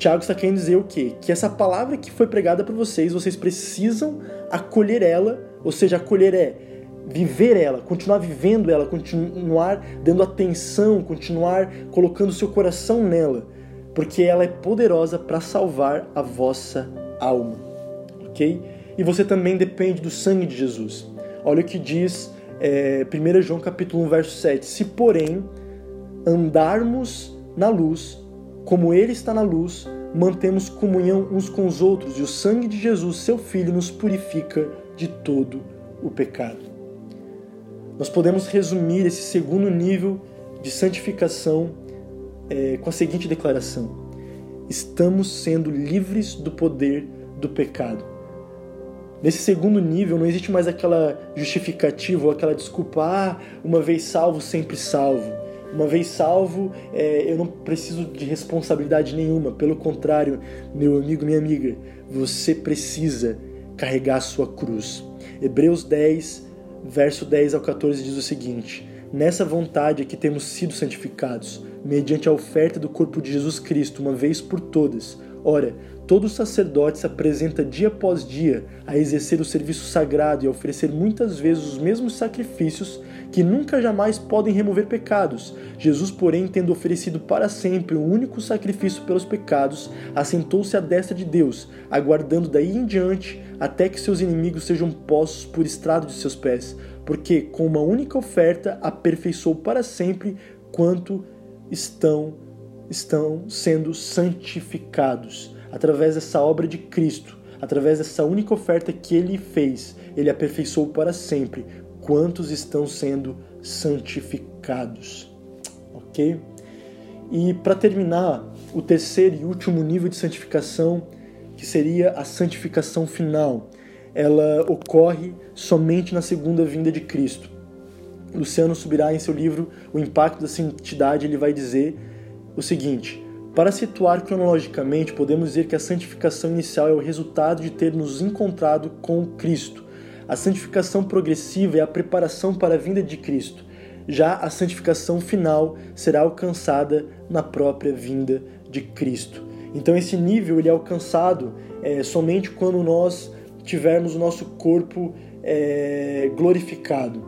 Tiago está querendo dizer o quê? Que essa palavra que foi pregada para vocês, vocês precisam acolher ela, ou seja, acolher é viver ela, continuar vivendo ela, continuar dando atenção, continuar colocando seu coração nela, porque ela é poderosa para salvar a vossa alma, ok? E você também depende do sangue de Jesus. Olha o que diz é, 1 João capítulo 1, verso 7. Se, porém, andarmos na luz, como Ele está na luz, mantemos comunhão uns com os outros, e o sangue de Jesus, seu Filho, nos purifica de todo o pecado. Nós podemos resumir esse segundo nível de santificação é, com a seguinte declaração: estamos sendo livres do poder do pecado. Nesse segundo nível não existe mais aquela justificativa ou aquela desculpa, ah, uma vez salvo, sempre salvo. Uma vez salvo, é, eu não preciso de responsabilidade nenhuma. Pelo contrário, meu amigo, minha amiga, você precisa carregar a sua cruz. Hebreus 10, verso 10 ao 14 diz o seguinte: Nessa vontade é que temos sido santificados, mediante a oferta do corpo de Jesus Cristo, uma vez por todas. Ora, todo sacerdote se apresenta dia após dia a exercer o serviço sagrado e a oferecer muitas vezes os mesmos sacrifícios que nunca jamais podem remover pecados. Jesus, porém, tendo oferecido para sempre um único sacrifício pelos pecados, assentou-se à destra de Deus, aguardando daí em diante até que seus inimigos sejam postos por estrado de seus pés, porque com uma única oferta aperfeiçoou para sempre quanto estão estão sendo santificados através dessa obra de Cristo, através dessa única oferta que ele fez, ele aperfeiçoou para sempre quantos estão sendo santificados. OK? E para terminar, o terceiro e último nível de santificação, que seria a santificação final, ela ocorre somente na segunda vinda de Cristo. Luciano Subirá, em seu livro O Impacto da Santidade, ele vai dizer o seguinte: para situar cronologicamente, podemos dizer que a santificação inicial é o resultado de ter nos encontrado com Cristo. A santificação progressiva é a preparação para a vinda de Cristo. Já a santificação final será alcançada na própria vinda de Cristo. Então esse nível ele é alcançado é, somente quando nós tivermos o nosso corpo é, glorificado.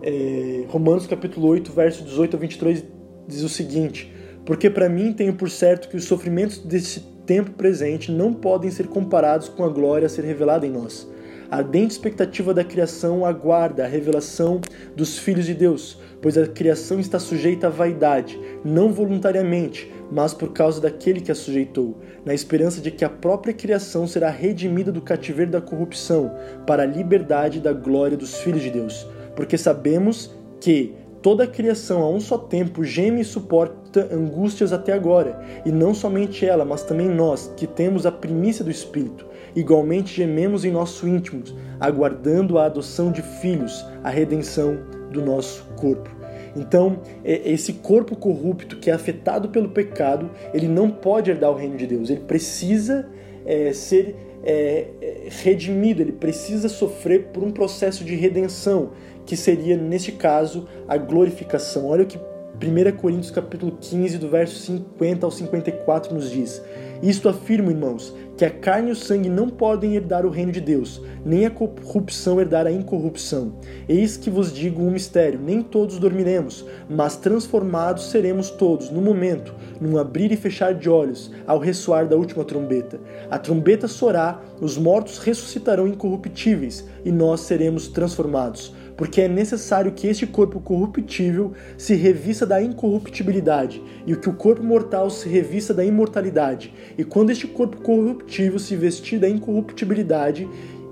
É, Romanos capítulo 8, verso 18 a 23 diz o seguinte: Porque para mim tenho por certo que os sofrimentos desse tempo presente não podem ser comparados com a glória a ser revelada em nós. A ardente expectativa da criação aguarda a revelação dos filhos de Deus, pois a criação está sujeita à vaidade, não voluntariamente, mas por causa daquele que a sujeitou, na esperança de que a própria criação será redimida do cativeiro da corrupção, para a liberdade da glória dos filhos de Deus. Porque sabemos que toda a criação a um só tempo geme e suporta angústias até agora, e não somente ela, mas também nós, que temos a primícia do Espírito. Igualmente gememos em nosso íntimo, aguardando a adoção de filhos, a redenção do nosso corpo. Então, esse corpo corrupto que é afetado pelo pecado, ele não pode herdar o reino de Deus. Ele precisa é, ser é, é redimido, ele precisa sofrer por um processo de redenção, que seria, neste caso, a glorificação. Olha o que 1 Coríntios capítulo 15, do verso 50 ao 54 nos diz. Isto afirmo, irmãos, que a carne e o sangue não podem herdar o reino de Deus, nem a corrupção herdar a incorrupção. Eis que vos digo um mistério: nem todos dormiremos, mas transformados seremos todos, no momento, num abrir e fechar de olhos, ao ressoar da última trombeta. A trombeta soará, os mortos ressuscitarão incorruptíveis, e nós seremos transformados porque é necessário que este corpo corruptível se revista da incorruptibilidade e que o corpo mortal se revista da imortalidade. E quando este corpo corruptível se vestir da incorruptibilidade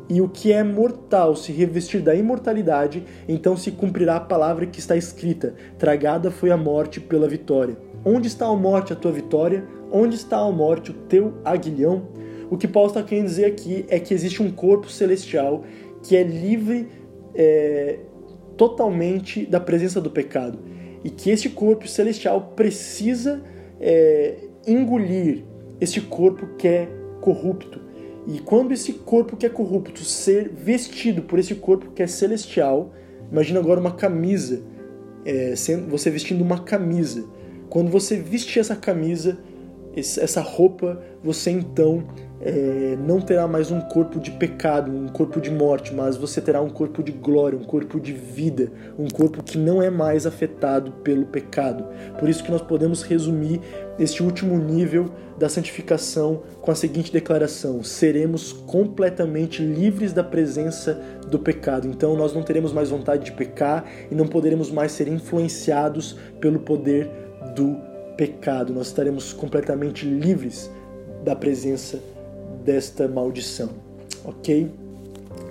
e o que é mortal se revestir da imortalidade, então se cumprirá a palavra que está escrita: Tragada foi a morte pela vitória. Onde está a morte, a tua vitória? Onde está a morte, o teu aguilhão? O que Paulo está querendo dizer aqui é que existe um corpo celestial que é livre é, totalmente da presença do pecado e que este corpo celestial precisa é, engolir este corpo que é corrupto. E quando esse corpo que é corrupto ser vestido por esse corpo que é celestial, imagina agora uma camisa, é, você vestindo uma camisa. Quando você vestir essa camisa, essa roupa, você então é, não terá mais um corpo de pecado, um corpo de morte, mas você terá um corpo de glória, um corpo de vida, um corpo que não é mais afetado pelo pecado. Por isso que nós podemos resumir este último nível da santificação com a seguinte declaração: seremos completamente livres da presença do pecado. Então nós não teremos mais vontade de pecar e não poderemos mais ser influenciados pelo poder do pecado. Nós estaremos completamente livres da presença desta maldição, ok?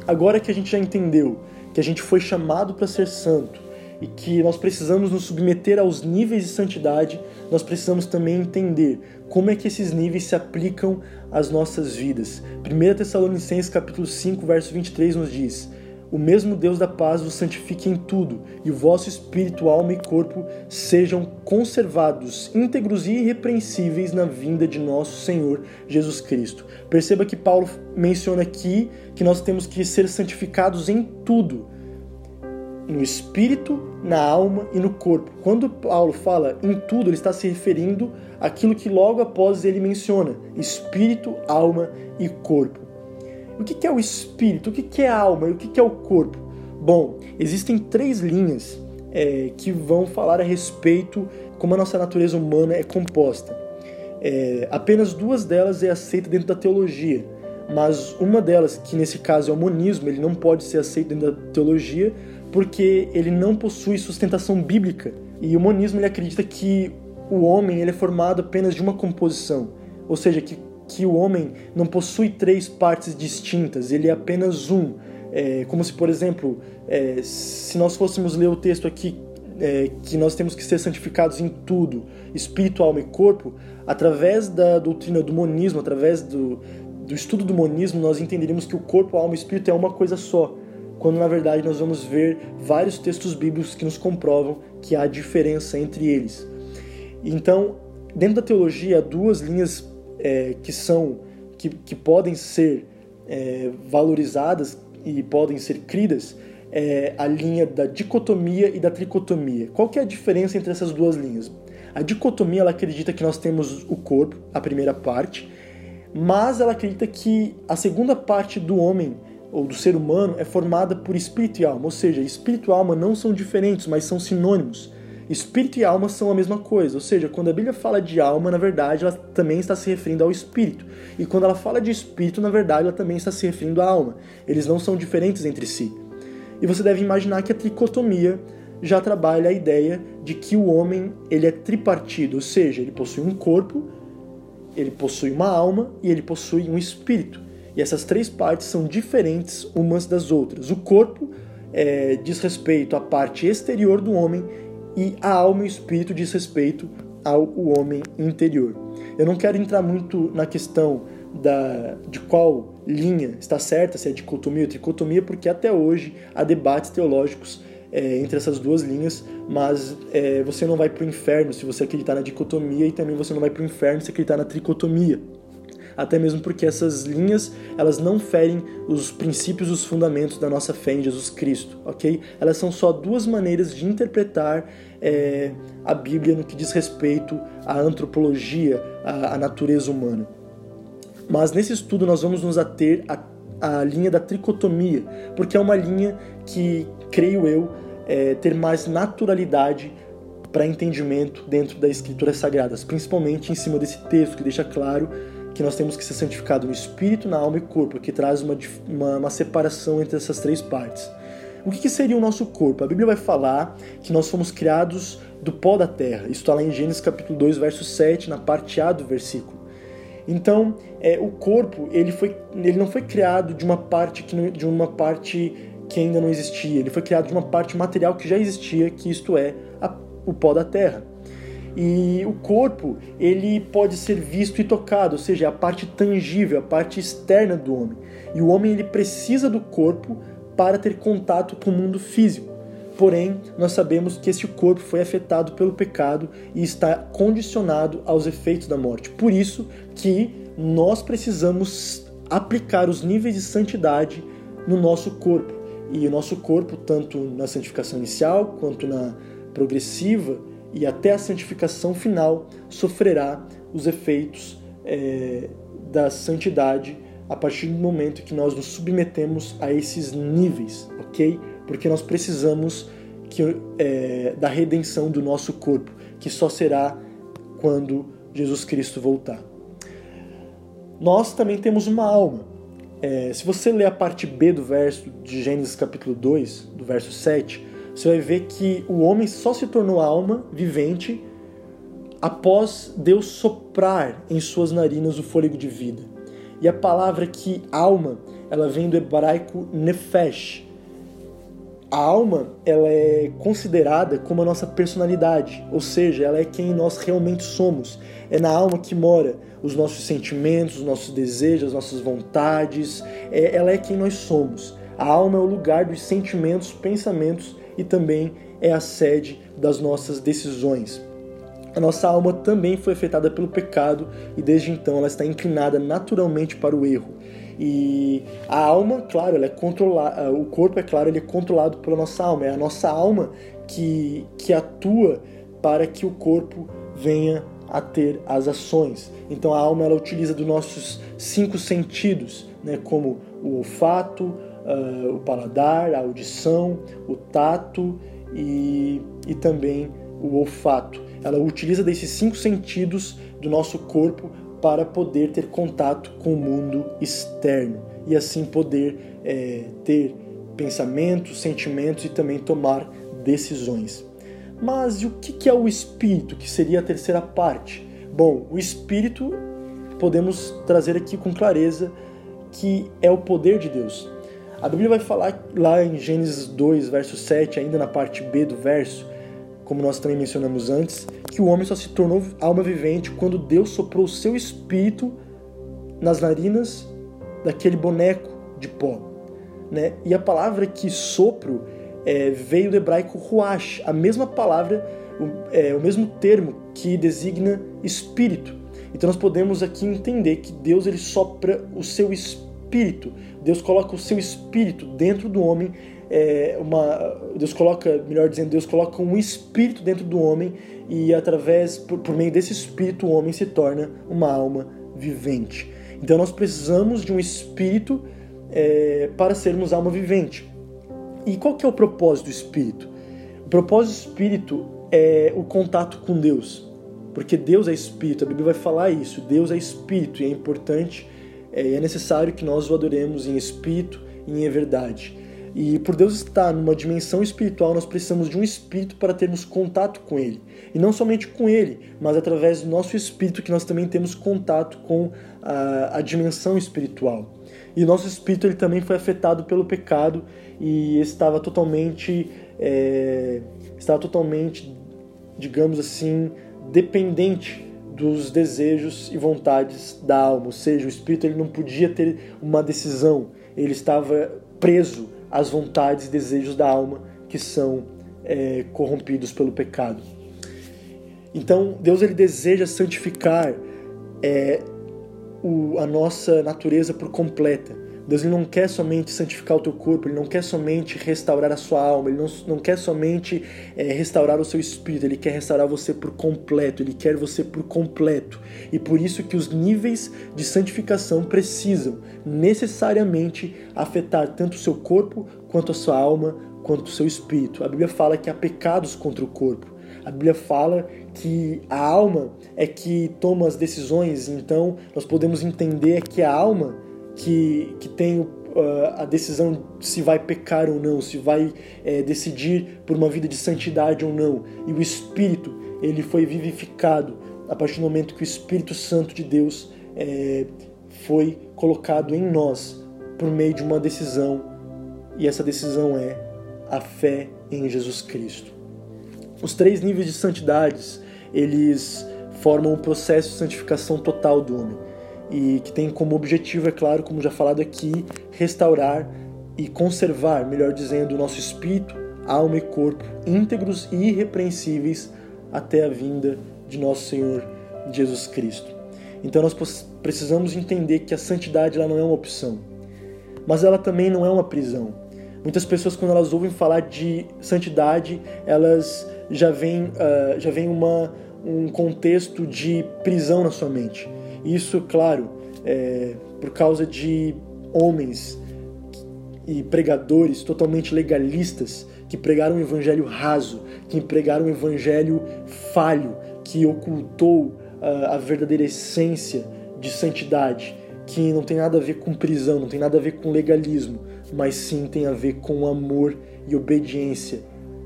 Agora que a gente já entendeu que a gente foi chamado para ser santo e que nós precisamos nos submeter aos níveis de santidade, nós precisamos também entender como é que esses níveis se aplicam às nossas vidas. 1 Tessalonicenses capítulo 5, verso 23 nos diz: o mesmo Deus da paz vos santifique em tudo, e o vosso espírito, alma e corpo sejam conservados, íntegros e irrepreensíveis na vinda de nosso Senhor Jesus Cristo. Perceba que Paulo menciona aqui que nós temos que ser santificados em tudo, no espírito, na alma e no corpo. Quando Paulo fala em tudo, ele está se referindo àquilo que logo após ele menciona: espírito, alma e corpo. O que é o espírito? O que é a alma? E o que é o corpo? Bom, existem três linhas é, que vão falar a respeito como a nossa natureza humana é composta. É, apenas duas delas é aceita dentro da teologia, mas uma delas, que nesse caso é o monismo, ele não pode ser aceito dentro da teologia porque ele não possui sustentação bíblica. E o monismo ele acredita que o homem ele é formado apenas de uma composição, ou seja, que que o homem não possui três partes distintas, ele é apenas um. É, como se, por exemplo, é, se nós fôssemos ler o texto aqui é, que nós temos que ser santificados em tudo, espírito, alma e corpo, através da doutrina do monismo, através do, do estudo do monismo, nós entenderíamos que o corpo, alma e espírito é uma coisa só, quando na verdade nós vamos ver vários textos bíblicos que nos comprovam que há diferença entre eles. Então, dentro da teologia, há duas linhas é, que são que, que podem ser é, valorizadas e podem ser cridas é a linha da dicotomia e da tricotomia. Qual que é a diferença entre essas duas linhas? A dicotomia ela acredita que nós temos o corpo, a primeira parte, mas ela acredita que a segunda parte do homem ou do ser humano é formada por espírito e alma, ou seja, espírito e alma não são diferentes, mas são sinônimos. Espírito e alma são a mesma coisa, ou seja, quando a Bíblia fala de alma, na verdade, ela também está se referindo ao espírito. E quando ela fala de espírito, na verdade, ela também está se referindo à alma. Eles não são diferentes entre si. E você deve imaginar que a tricotomia já trabalha a ideia de que o homem ele é tripartido, ou seja, ele possui um corpo, ele possui uma alma e ele possui um espírito. E essas três partes são diferentes umas das outras. O corpo é, diz respeito à parte exterior do homem e a alma e o espírito diz respeito ao homem interior. Eu não quero entrar muito na questão da, de qual linha está certa, se é dicotomia ou tricotomia, porque até hoje há debates teológicos é, entre essas duas linhas, mas é, você não vai para o inferno se você acreditar na dicotomia e também você não vai para o inferno se acreditar na tricotomia. Até mesmo porque essas linhas elas não ferem os princípios, os fundamentos da nossa fé em Jesus Cristo, ok? Elas são só duas maneiras de interpretar é, a Bíblia no que diz respeito à antropologia, à, à natureza humana. Mas nesse estudo nós vamos nos ater à, à linha da tricotomia, porque é uma linha que, creio eu, é, ter mais naturalidade para entendimento dentro das escrituras sagradas, principalmente em cima desse texto que deixa claro que nós temos que ser santificados no espírito, na alma e corpo, que traz uma, uma, uma separação entre essas três partes. O que, que, seria o nosso corpo? A Bíblia vai falar que nós fomos criados do pó da terra. Isso está lá em Gênesis capítulo 2, verso 7, na parte A do versículo. Então, é, o corpo ele, foi, ele não foi criado de uma parte que não, de uma parte que ainda não existia. Ele foi criado de uma parte material que já existia, que isto é a, o pó da terra. E o corpo ele pode ser visto e tocado, ou seja, a parte tangível, a parte externa do homem. E o homem ele precisa do corpo para ter contato com o mundo físico. Porém, nós sabemos que esse corpo foi afetado pelo pecado e está condicionado aos efeitos da morte. Por isso que nós precisamos aplicar os níveis de santidade no nosso corpo. E o nosso corpo, tanto na santificação inicial quanto na progressiva e até a santificação final, sofrerá os efeitos é, da santidade a partir do momento que nós nos submetemos a esses níveis, ok? porque nós precisamos que, é, da redenção do nosso corpo, que só será quando Jesus Cristo voltar. Nós também temos uma alma. É, se você ler a parte B do verso de Gênesis capítulo 2, do verso 7, você vai ver que o homem só se tornou alma vivente após Deus soprar em suas narinas o fôlego de vida. E a palavra que alma, ela vem do hebraico nefesh, a alma ela é considerada como a nossa personalidade, ou seja, ela é quem nós realmente somos. É na alma que mora os nossos sentimentos, os nossos desejos, as nossas vontades. É, ela é quem nós somos. A alma é o lugar dos sentimentos, pensamentos e também é a sede das nossas decisões. A nossa alma também foi afetada pelo pecado e desde então ela está inclinada naturalmente para o erro. E a alma, claro, ela é controlada, o corpo, é claro, ele é controlado pela nossa alma. É a nossa alma que, que atua para que o corpo venha a ter as ações. Então a alma ela utiliza dos nossos cinco sentidos, né, como o olfato, uh, o paladar, a audição, o tato e, e também o olfato. Ela utiliza desses cinco sentidos do nosso corpo para poder ter contato com o mundo externo e assim poder é, ter pensamentos, sentimentos e também tomar decisões. Mas e o que é o espírito, que seria a terceira parte? Bom, o espírito podemos trazer aqui com clareza que é o poder de Deus. A Bíblia vai falar lá em Gênesis 2, verso 7, ainda na parte B do verso, como nós também mencionamos antes, que o homem só se tornou alma vivente quando Deus soprou o seu espírito nas narinas daquele boneco de pó. Né? E a palavra que sopro é, veio do hebraico ruach, a mesma palavra, o, é, o mesmo termo que designa espírito. Então nós podemos aqui entender que Deus ele sopra o seu espírito, Deus coloca o seu espírito dentro do homem é, uma Deus coloca, melhor dizendo, Deus coloca um espírito dentro do homem e através por, por meio desse espírito o homem se torna uma alma vivente. Então nós precisamos de um espírito é, para sermos alma vivente. E qual que é o propósito do espírito? O propósito do espírito é o contato com Deus, porque Deus é espírito. A Bíblia vai falar isso. Deus é espírito e é importante, é, é necessário que nós o adoremos em espírito e em verdade. E por Deus estar numa dimensão espiritual, nós precisamos de um espírito para termos contato com Ele. E não somente com Ele, mas através do nosso espírito que nós também temos contato com a, a dimensão espiritual. E nosso espírito ele também foi afetado pelo pecado e estava totalmente, é, estava totalmente, digamos assim, dependente dos desejos e vontades da alma. Ou seja, o espírito ele não podia ter uma decisão. Ele estava preso as vontades e desejos da alma que são é, corrompidos pelo pecado. Então, Deus ele deseja santificar é, o, a nossa natureza por completa. Deus ele não quer somente santificar o teu corpo, Ele não quer somente restaurar a sua alma, Ele não, não quer somente é, restaurar o seu espírito, Ele quer restaurar você por completo, Ele quer você por completo. E por isso que os níveis de santificação precisam necessariamente afetar tanto o seu corpo, quanto a sua alma, quanto o seu espírito. A Bíblia fala que há pecados contra o corpo. A Bíblia fala que a alma é que toma as decisões, então nós podemos entender que a alma que, que tem uh, a decisão se vai pecar ou não, se vai é, decidir por uma vida de santidade ou não. E o Espírito, ele foi vivificado a partir do momento que o Espírito Santo de Deus é, foi colocado em nós por meio de uma decisão, e essa decisão é a fé em Jesus Cristo. Os três níveis de santidades, eles formam o um processo de santificação total do homem e que tem como objetivo, é claro, como já falado aqui, restaurar e conservar, melhor dizendo, o nosso espírito, alma e corpo íntegros e irrepreensíveis até a vinda de nosso Senhor Jesus Cristo. Então nós precisamos entender que a santidade ela não é uma opção, mas ela também não é uma prisão. Muitas pessoas quando elas ouvem falar de santidade, elas já veem, uh, já vem uma, um contexto de prisão na sua mente. Isso, claro, é, por causa de homens e pregadores totalmente legalistas que pregaram um evangelho raso, que pregaram um evangelho falho, que ocultou uh, a verdadeira essência de santidade, que não tem nada a ver com prisão, não tem nada a ver com legalismo, mas sim tem a ver com amor e obediência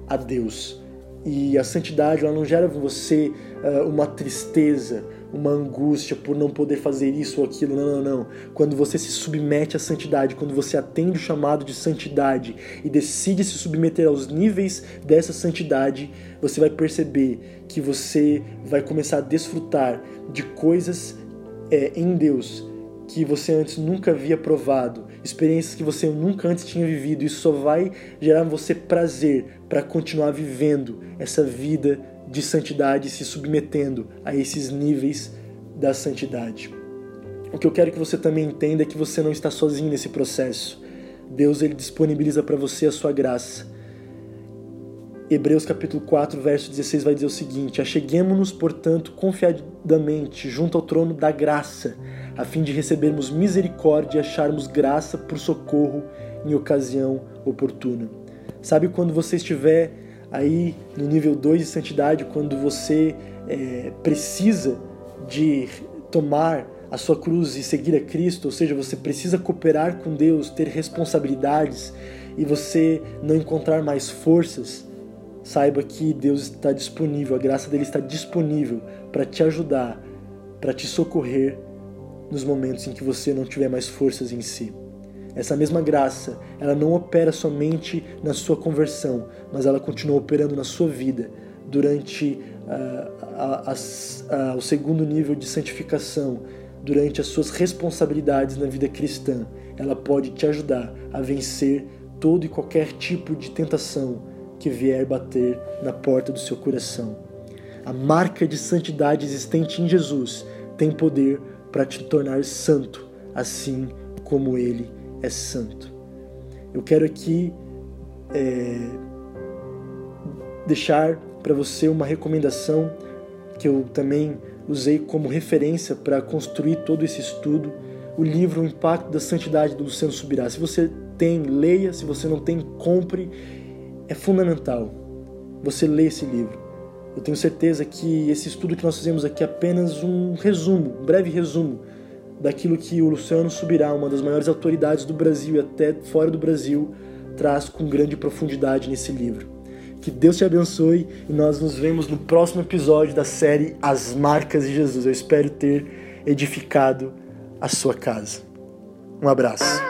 a Deus. E a santidade ela não gera em você uh, uma tristeza, uma angústia por não poder fazer isso ou aquilo. Não, não, não. Quando você se submete à santidade, quando você atende o chamado de santidade e decide se submeter aos níveis dessa santidade, você vai perceber que você vai começar a desfrutar de coisas é, em Deus que você antes nunca havia provado, experiências que você nunca antes tinha vivido. Isso só vai gerar em você prazer para continuar vivendo essa vida de santidade, se submetendo a esses níveis da santidade. O que eu quero que você também entenda é que você não está sozinho nesse processo. Deus ele disponibiliza para você a sua graça. Hebreus capítulo 4, verso 16 vai dizer o seguinte: Acheguemo-nos, portanto, confiadamente junto ao trono da graça, a fim de recebermos misericórdia e acharmos graça por socorro em ocasião oportuna. Sabe quando você estiver aí no nível 2 de santidade, quando você é, precisa de tomar a sua cruz e seguir a Cristo, ou seja, você precisa cooperar com Deus, ter responsabilidades e você não encontrar mais forças, saiba que Deus está disponível, a graça dele está disponível para te ajudar, para te socorrer nos momentos em que você não tiver mais forças em si. Essa mesma graça, ela não opera somente na sua conversão, mas ela continua operando na sua vida, durante a, o segundo nível de santificação, durante as suas responsabilidades na vida cristã. Ela pode te ajudar a vencer todo e qualquer tipo de tentação que vier bater na porta do seu coração. A marca de santidade existente em Jesus tem poder para te tornar santo, assim como Ele é santo. Eu quero aqui é, deixar para você uma recomendação que eu também usei como referência para construir todo esse estudo, o livro O Impacto da Santidade do Luciano Subirá. Se você tem, leia, se você não tem, compre. É fundamental você ler esse livro. Eu tenho certeza que esse estudo que nós fizemos aqui é apenas um resumo, um breve resumo daquilo que o Luciano Subirá, uma das maiores autoridades do Brasil e até fora do Brasil, traz com grande profundidade nesse livro. Que Deus te abençoe e nós nos vemos no próximo episódio da série As Marcas de Jesus. Eu espero ter edificado a sua casa. Um abraço.